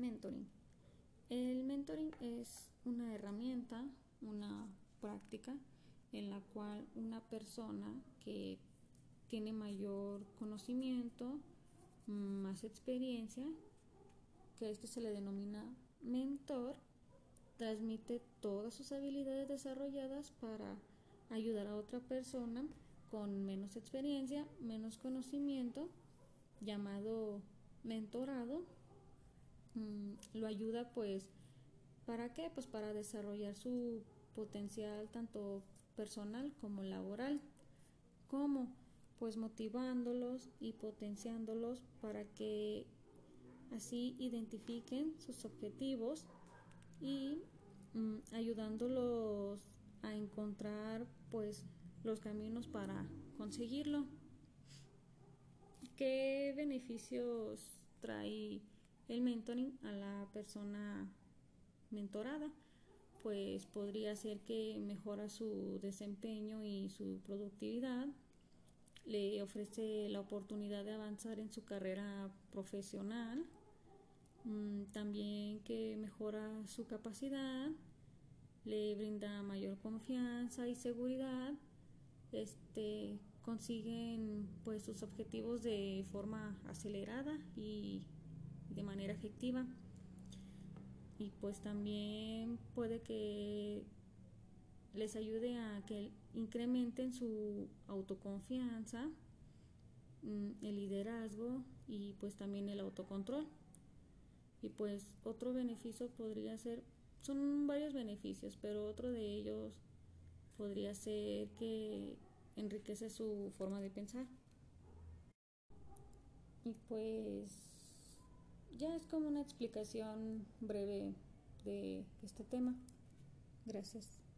Mentoring. El mentoring es una herramienta, una práctica en la cual una persona que tiene mayor conocimiento, más experiencia, que esto se le denomina mentor, transmite todas sus habilidades desarrolladas para ayudar a otra persona con menos experiencia, menos conocimiento, llamado mentorado. Mm, lo ayuda pues, ¿para qué? Pues para desarrollar su potencial tanto personal como laboral. ¿Cómo? Pues motivándolos y potenciándolos para que así identifiquen sus objetivos y mm, ayudándolos a encontrar pues los caminos para conseguirlo. ¿Qué beneficios trae el mentoring a la persona mentorada? Pues podría ser que mejora su desempeño y su productividad, le ofrece la oportunidad de avanzar en su carrera profesional, mm, también que mejora su capacidad, le brinda mayor confianza y seguridad, este consiguen pues sus objetivos de forma acelerada y de manera efectiva y pues también puede que les ayude a que incrementen su autoconfianza, mm, el liderazgo y pues también el autocontrol. Y pues otro beneficio podría ser, son varios beneficios, pero otro de ellos podría ser que enriquece su forma de pensar. Y pues ya es como una explicación breve de este tema. Gracias.